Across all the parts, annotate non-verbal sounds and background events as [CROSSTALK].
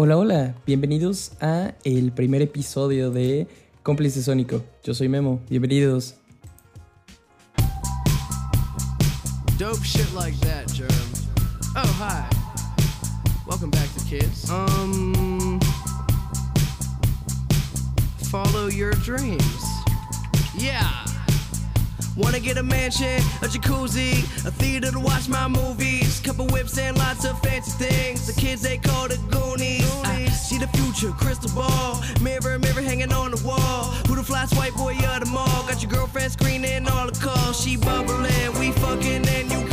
Hola, hola, bienvenidos a el primer episodio de Cómplice Sónico. Yo soy Memo, bienvenidos. Dope shit like that, Germ. Oh, hi. Welcome back to Kids. Um. Follow your dreams. Yeah. Wanna get a mansion, a jacuzzi, a theater to watch my movies, couple whips and lots of fancy things. The kids they call the Goonies. I see the future, crystal ball, mirror, mirror hanging on the wall. Who the fly white boy of the mall? Got your girlfriend screening all the calls. She bubbling, we fucking and you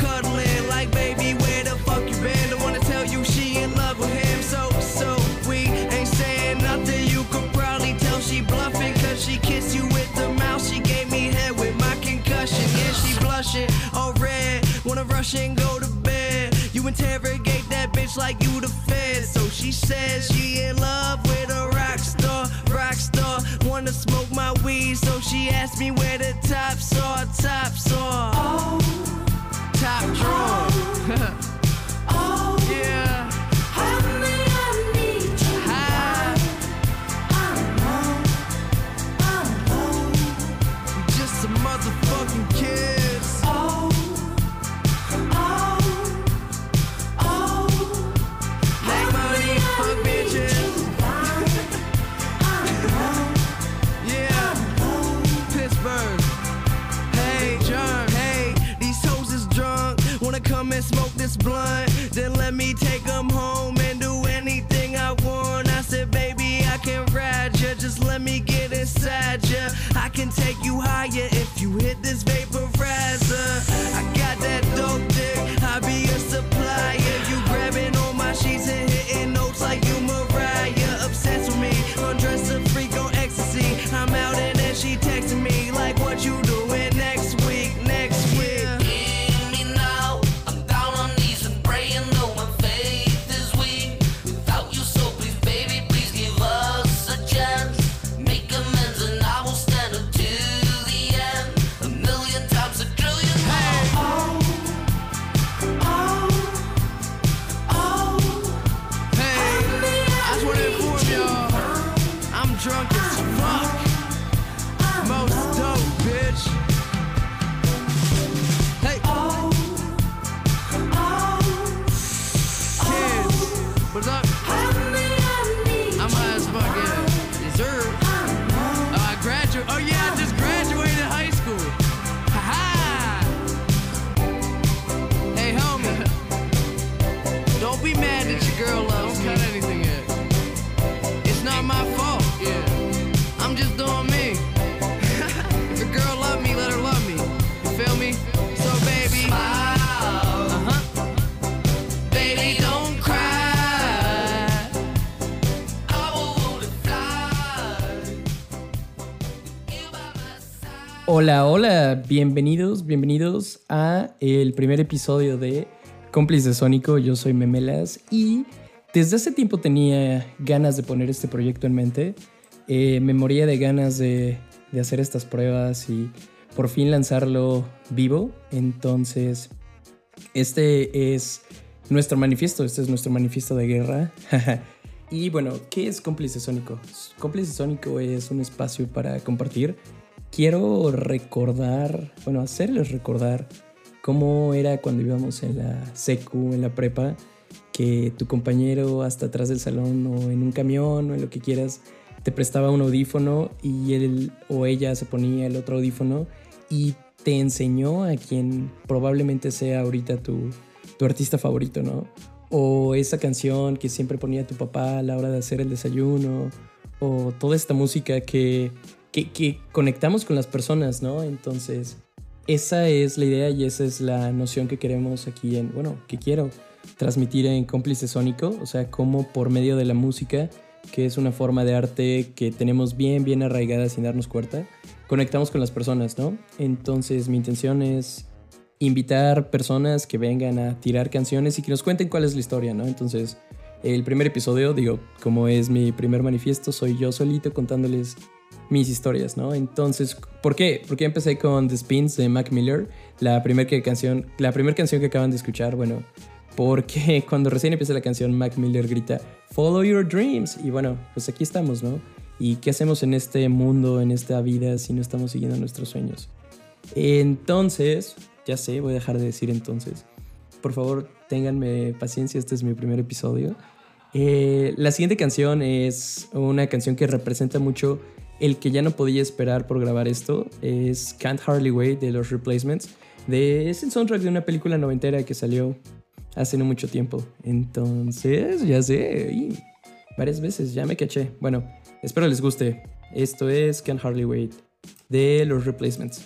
Wanna rush and go to bed. You interrogate that bitch like you the fed. So she says she in love with a rock star, rock star. Wanna smoke my weed, so she asked me where the tops are, tops are. Oh. Top drawer. Oh. [LAUGHS] blunt? Then let me take them home and do anything I want. I said, baby, I can ride ya. Just let me get inside ya. I can take you higher if you hit this vaporizer. I got that dope dick. I be a supplier. Hola, hola, bienvenidos, bienvenidos a el primer episodio de Cómplice Sónico. Yo soy Memelas y desde hace tiempo tenía ganas de poner este proyecto en mente. Eh, me moría de ganas de, de hacer estas pruebas y por fin lanzarlo vivo. Entonces, este es nuestro manifiesto, este es nuestro manifiesto de guerra. [LAUGHS] y bueno, ¿qué es Cómplice Sónico? Cómplice Sónico es un espacio para compartir. Quiero recordar, bueno, hacerles recordar cómo era cuando íbamos en la secu, en la prepa, que tu compañero hasta atrás del salón o en un camión o en lo que quieras te prestaba un audífono y él o ella se ponía el otro audífono y te enseñó a quien probablemente sea ahorita tu, tu artista favorito, ¿no? O esa canción que siempre ponía tu papá a la hora de hacer el desayuno, o toda esta música que, que, conectamos con las personas, ¿no? Entonces, esa es la idea y esa es la noción que queremos aquí en, bueno, que quiero transmitir en Cómplice Sónico, o sea, cómo por medio de la música, que es una forma de arte que tenemos bien, bien arraigada sin darnos cuenta, conectamos con las personas, ¿no? Entonces mi intención es invitar personas que vengan a tirar canciones y que nos cuenten cuál es la historia, ¿no? Entonces, el primer episodio, digo, como es mi primer manifiesto, soy yo solito contándoles mis historias, ¿no? Entonces, ¿por qué? Porque empecé con The Spins de Mac Miller, la primera canción, la canción que acaban de escuchar, bueno, porque [LAUGHS] cuando recién empieza la canción Mac Miller grita Follow your dreams y bueno, pues aquí estamos, ¿no? ¿Y qué hacemos en este mundo, en esta vida si no estamos siguiendo nuestros sueños? Entonces, ya sé, voy a dejar de decir entonces. Por favor, ténganme paciencia, este es mi primer episodio. Eh, la siguiente canción es una canción que representa mucho el que ya no podía esperar por grabar esto. Es Can't Hardly Wait de los Replacements. De, es el soundtrack de una película noventera que salió hace no mucho tiempo. Entonces, ya sé, y varias veces, ya me caché. Bueno, espero les guste. Esto es Can't Hardly Wait de los Replacements.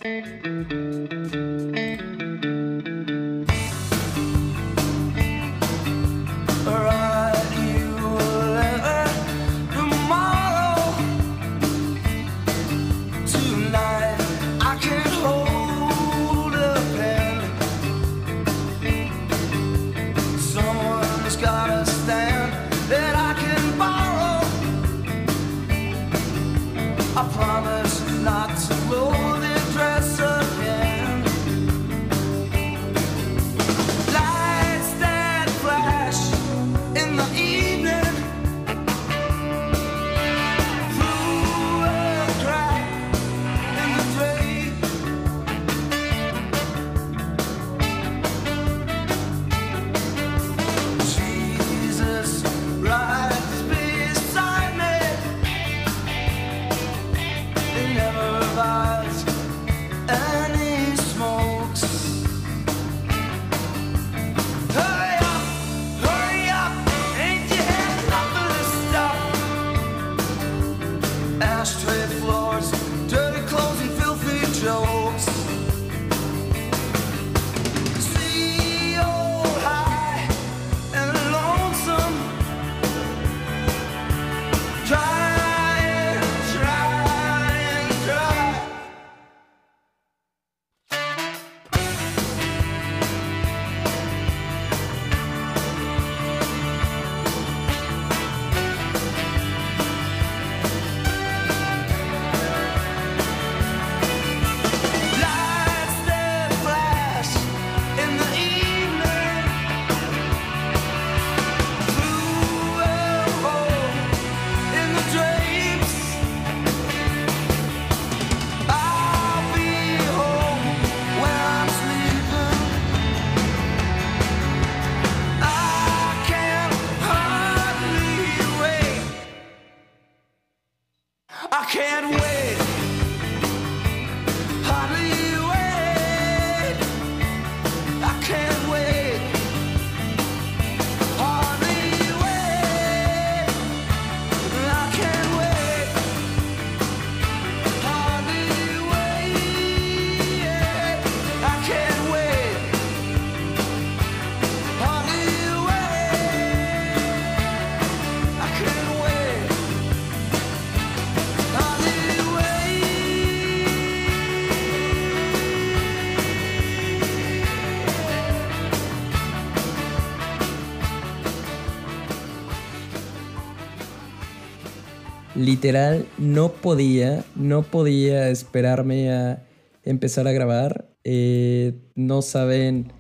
Literal, no podía, no podía esperarme a empezar a grabar. Eh, no saben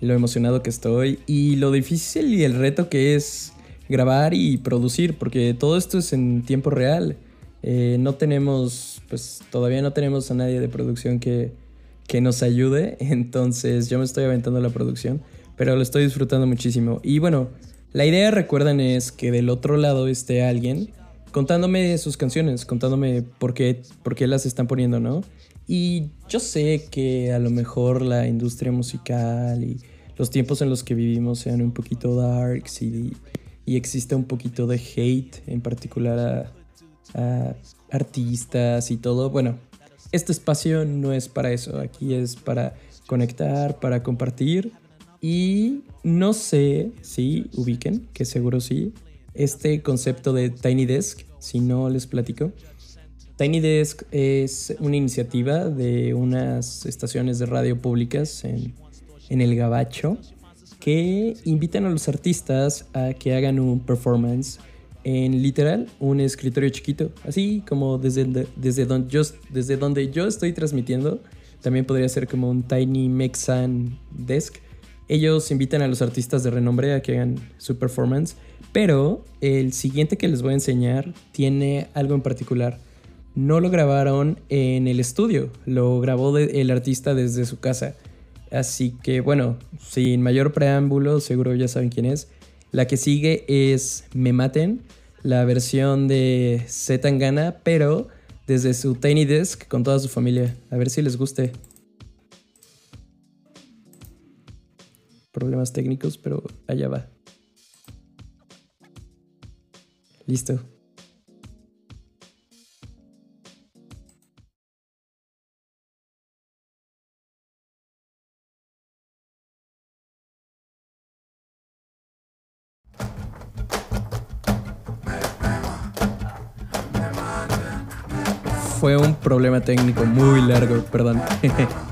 lo emocionado que estoy y lo difícil y el reto que es grabar y producir, porque todo esto es en tiempo real. Eh, no tenemos, pues todavía no tenemos a nadie de producción que, que nos ayude, [LAUGHS] entonces yo me estoy aventando la producción, pero lo estoy disfrutando muchísimo. Y bueno, la idea, recuerden, es que del otro lado esté alguien contándome sus canciones, contándome por qué, por qué las están poniendo, ¿no? Y yo sé que a lo mejor la industria musical y los tiempos en los que vivimos sean un poquito darks y, y existe un poquito de hate, en particular a, a artistas y todo. Bueno, este espacio no es para eso, aquí es para conectar, para compartir y no sé si ubiquen, que seguro sí, este concepto de Tiny Desk, si no les platico. Tiny Desk es una iniciativa de unas estaciones de radio públicas en, en el Gabacho que invitan a los artistas a que hagan un performance en literal un escritorio chiquito, así como desde, desde, donde, yo, desde donde yo estoy transmitiendo. También podría ser como un Tiny Mexan Desk, Ellos invitan a los artistas de renombre a que hagan su performance, pero el siguiente que les voy a enseñar tiene algo en particular. No lo grabaron en el estudio, lo grabó el artista desde su casa. Así que bueno, sin mayor preámbulo, seguro ya saben quién es. La que sigue es Me Maten, la versión de Z Tangana, pero desde su Tiny Desk con toda su familia. A ver si les guste. Problemas técnicos, pero allá va. Fue un problema técnico muy largo, perdón. [LAUGHS]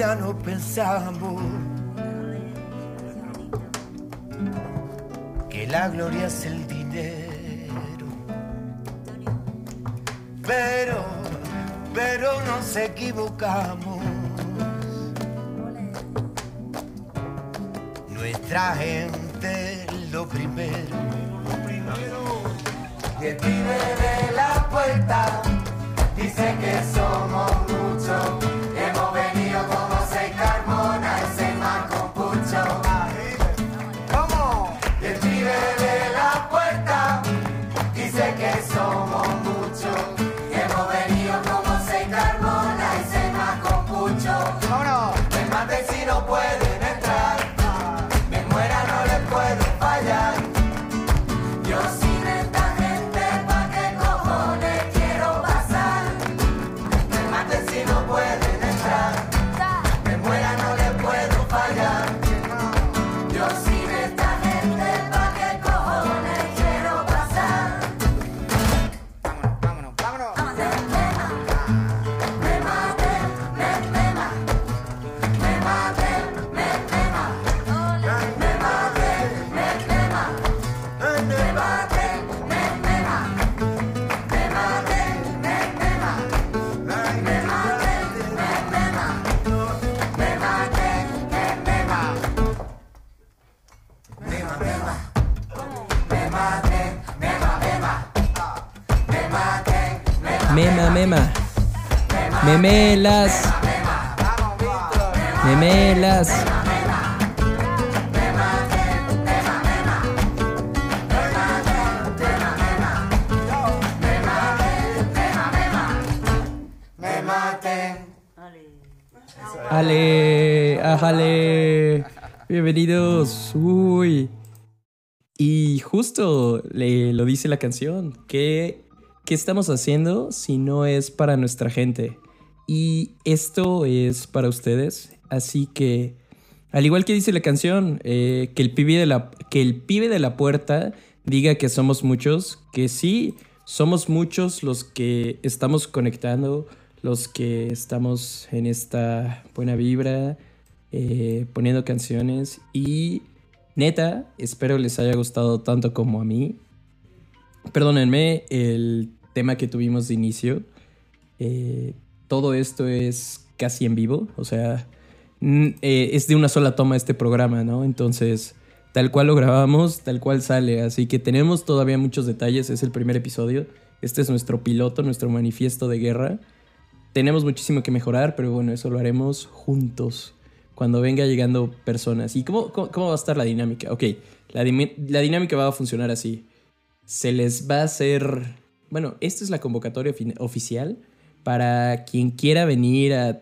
Vida no pensamos que la gloria es el dinero. Pero, pero nos equivocamos. Nuestra gente lo primero. El pibe de la puerta dice que somos muchos. Ale, ajale. Bienvenidos. Uy. Y justo le, lo dice la canción. ¿Qué, ¿Qué estamos haciendo si no es para nuestra gente? Y esto es para ustedes. Así que, al igual que dice la canción, eh, que, el pibe de la, que el pibe de la puerta diga que somos muchos, que sí, somos muchos los que estamos conectando, los que estamos en esta buena vibra, eh, poniendo canciones y neta, espero les haya gustado tanto como a mí. Perdónenme el tema que tuvimos de inicio. Eh, todo esto es casi en vivo, o sea, eh, es de una sola toma este programa, ¿no? Entonces, tal cual lo grabamos, tal cual sale, así que tenemos todavía muchos detalles, es el primer episodio, este es nuestro piloto, nuestro manifiesto de guerra. Tenemos muchísimo que mejorar, pero bueno, eso lo haremos juntos, cuando venga llegando personas. ¿Y cómo, cómo, va a estar la dinámica? Ok, la, la dinámica va a funcionar así. Se les va a hacer... Bueno, esta es la convocatoria oficial para quien quiera venir a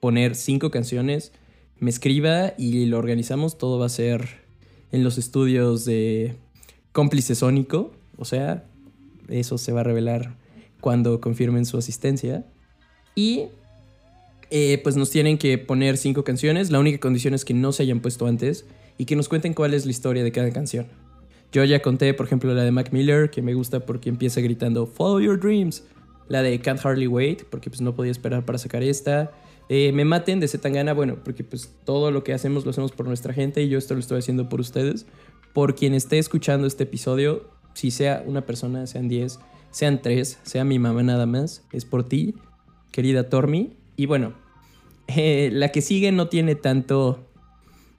poner cinco canciones, me escriba y lo organizamos. Todo va a ser en los estudios de cómplice sónico. O sea, eso se va a revelar cuando confirmen su asistencia. Y eh, pues nos tienen que poner cinco canciones. La única condición es que no se hayan puesto antes y que nos cuenten cuál es la historia de cada canción. Yo ya conté, por ejemplo, la de Mac Miller, que me gusta porque empieza gritando Follow Your Dreams. La de Can't Hardly Wait, porque pues no podía esperar para sacar esta. Eh, me maten de Zetangana, bueno, porque pues todo lo que hacemos lo hacemos por nuestra gente y yo esto lo estoy haciendo por ustedes. Por quien esté escuchando este episodio, si sea una persona, sean 10, sean 3, sea mi mamá nada más, es por ti, querida Tormi. Y bueno, eh, la que sigue no tiene tanto,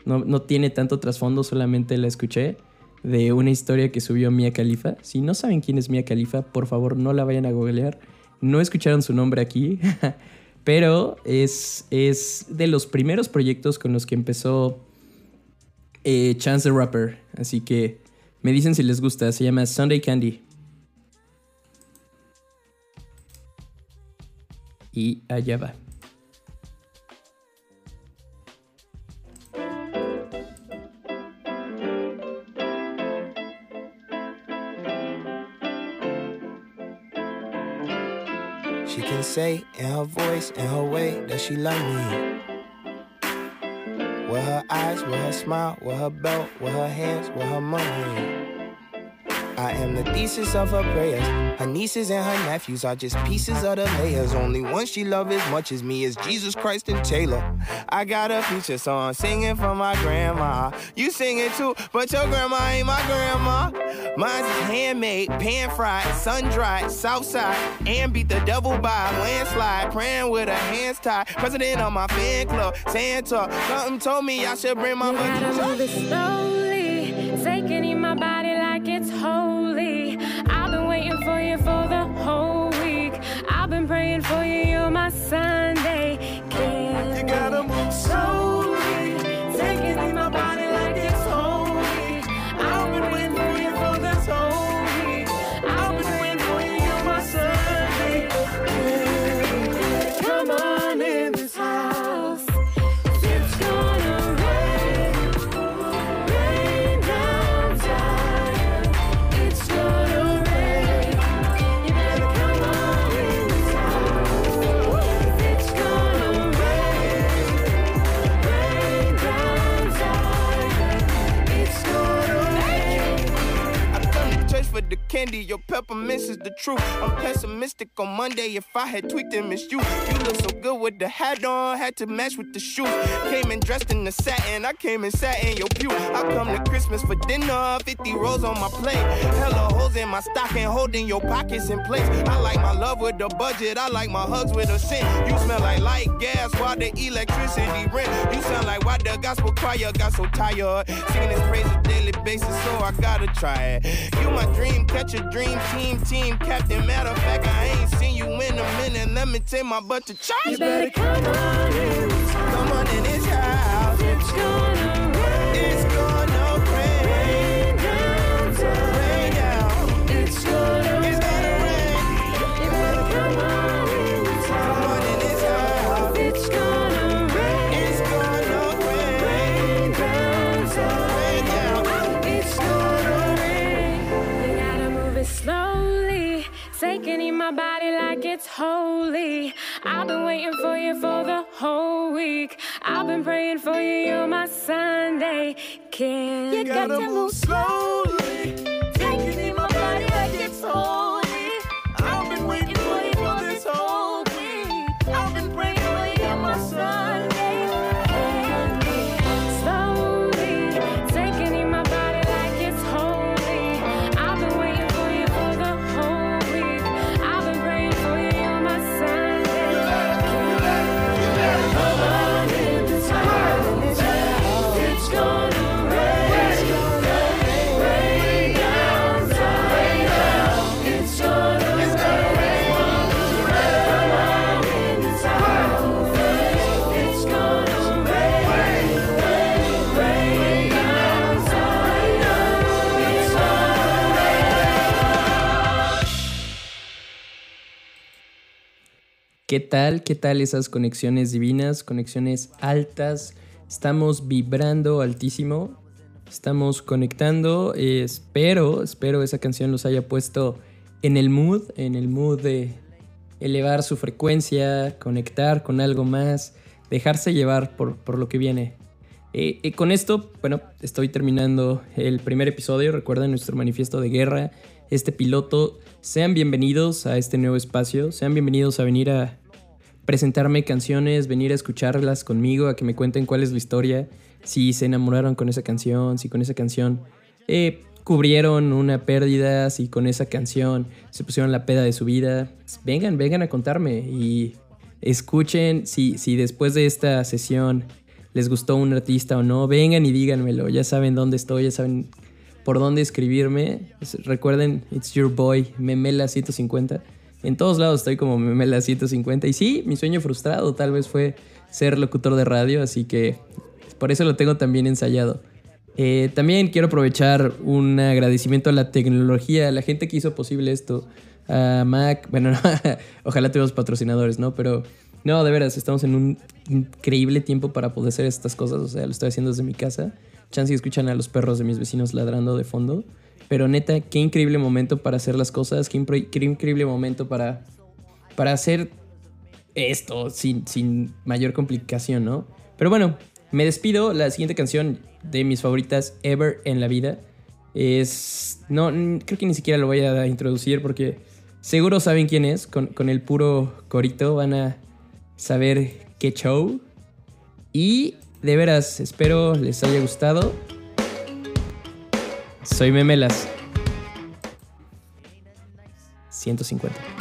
no, no tiene tanto trasfondo, solamente la escuché de una historia que subió Mia Khalifa. Si no saben quién es Mia Khalifa, por favor no la vayan a googlear. No escucharon su nombre aquí, [LAUGHS] pero es, es de los primeros proyectos con los que empezó eh, Chance the Rapper. Así que me dicen si les gusta. Se llama Sunday Candy. Y allá va. She can say in her voice, in her way, that she love me. With her eyes, with her smile, with her belt, with her hands, with her money. I am the thesis of her prayers. Her nieces and her nephews are just pieces of the layers. Only one she love as much as me is Jesus Christ and Taylor. I got a feature song singing for my grandma. You sing it too, but your grandma ain't my grandma. Mine's is handmade, pan fried, sun dried, south side, and beat the devil by a landslide. Praying with her hands tied. President of my fan club, Santa. Something told me I should bring my You gotta move it slowly, taking in my body peppermints is the truth. I'm pessimistic on Monday. If I had tweaked and missed you, you look so good with the hat on, had to match with the shoes. Came in dressed in the satin, I came and sat in your pew. I come to Christmas for dinner, 50 rolls on my plate. Hella holes in my stocking, holding your pockets in place. I like my love with the budget, I like my hugs with a cent. You smell like light gas while the electricity rent. You sound like why the gospel choir got so tired. Singing his praise on a daily basis, so I gotta try it. You my dream catcher, dream team, team captain. Matter of fact, I ain't seen you in a minute. Let me take my butt to church. You better come on in. Come on in this house. It's gonna like it's holy. I've been waiting for you for the whole week. I've been praying for you, you're my Sunday candy. You gotta move slowly. ¿Qué tal? ¿Qué tal esas conexiones divinas, conexiones altas? Estamos vibrando altísimo, estamos conectando. espero, espero esa canción los haya puesto en el mood, en el mood de elevar su frecuencia, conectar con algo más, dejarse llevar por, por lo que viene. Eh, con esto, bueno, estoy terminando el primer episodio. Recuerden nuestro manifiesto de guerra, este piloto. Sean bienvenidos a este nuevo espacio. Sean bienvenidos a venir a presentarme canciones, venir a escucharlas conmigo, a que me cuenten cuál es la historia, si se enamoraron con esa canción, si con esa canción eh, cubrieron una pérdida, si con esa canción se pusieron la peda de su vida. Vengan, vengan a contarme y escuchen si, si después de esta sesión les gustó un artista o no, vengan y díganmelo, ya saben dónde estoy, ya saben por dónde escribirme. Es- Recuerden, it's your boy, Memela150. En todos lados estoy como Memela150. Y sí, mi sueño frustrado tal vez fue ser locutor de radio, así que por eso lo tengo también ensayado. Eh, también quiero aprovechar un agradecimiento a la tecnología, a la gente que hizo posible esto, a Mac, bueno, [LAUGHS] no, ojalá tuviéramos patrocinadores, ¿no? Pero no, de veras, estamos en un increíble tiempo para poder hacer estas cosas, o sea, lo estoy haciendo desde mi casa. Chance y escuchan a los perros de mis vecinos ladrando de fondo. Pero neta, qué increíble momento para hacer las cosas, qué, increíble momento para, para hacer esto sin, sin mayor complicación, ¿no? Pero bueno, me despido. La siguiente canción de mis favoritas ever en la vida es... No, creo que ni siquiera lo voy a introducir porque seguro saben quién es. Con, con el puro corito van a saber qué show. Y de veras, espero les haya gustado. Soy Memelas. 150.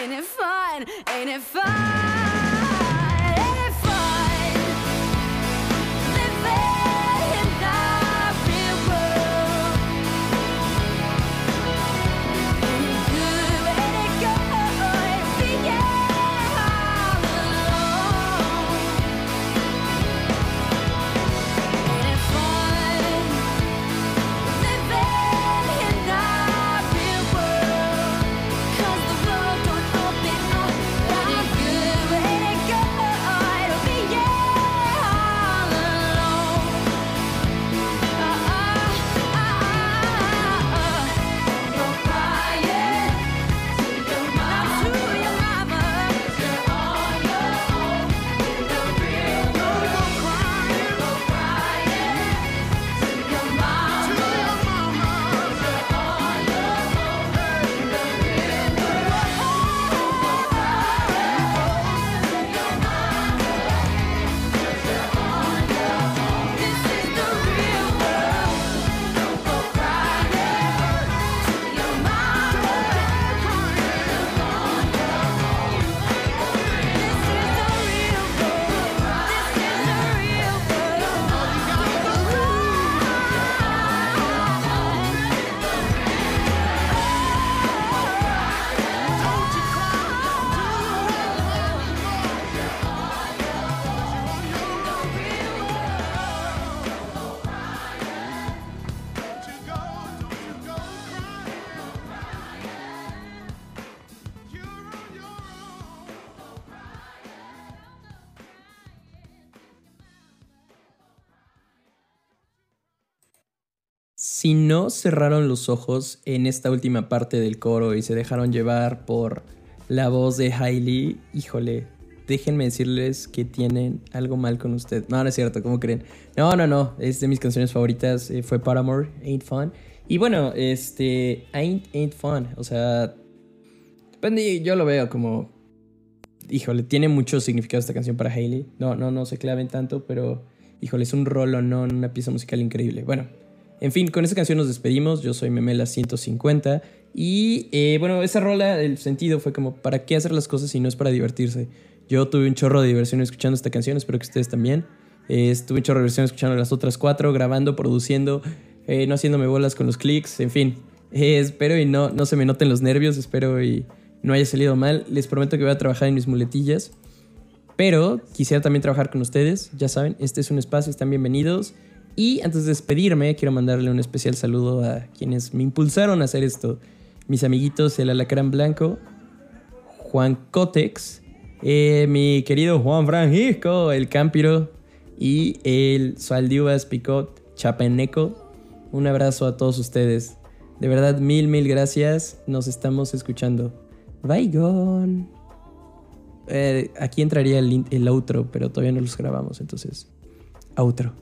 Ain't it fun? Ain't it fun? Si no cerraron los ojos en esta última parte del coro y se dejaron llevar por la voz de Hailey, híjole, déjenme decirles que tienen algo mal con usted. No, no es cierto, ¿cómo creen? No, no, no, es de mis canciones favoritas, eh, fue Paramore, Ain't Fun. Y bueno, este, Ain't, Ain't Fun, o sea, yo lo veo como, híjole, tiene mucho significado esta canción para Hailey. No, no, no se claven tanto, pero, híjole, es un rolo, no, una pieza musical increíble. Bueno, en fin, con esta canción nos despedimos. Yo soy Memela 150. Y eh, bueno, esa rola, el sentido fue como, ¿para qué hacer las cosas si no es para divertirse? Yo tuve un chorro de diversión escuchando esta canción, espero que ustedes también. Eh, tuve un chorro de diversión escuchando las otras cuatro, grabando, produciendo, eh, no haciéndome bolas con los clics, en fin. Eh, espero y no, no se me noten los nervios, espero y no haya salido mal. Les prometo que voy a trabajar en mis muletillas. Pero quisiera también trabajar con ustedes, ya saben, este es un espacio, están bienvenidos. Y antes de despedirme, quiero mandarle un especial saludo a quienes me impulsaron a hacer esto. Mis amiguitos, el Alacrán Blanco, Juan Cotex, eh, mi querido Juan Francisco, el Campiro, y el Sualdiuvas Picot Chapeneco. Un abrazo a todos ustedes. De verdad, mil, mil gracias. Nos estamos escuchando. Bye, gone. Eh, aquí entraría el, el outro, pero todavía no los grabamos, entonces. Outro.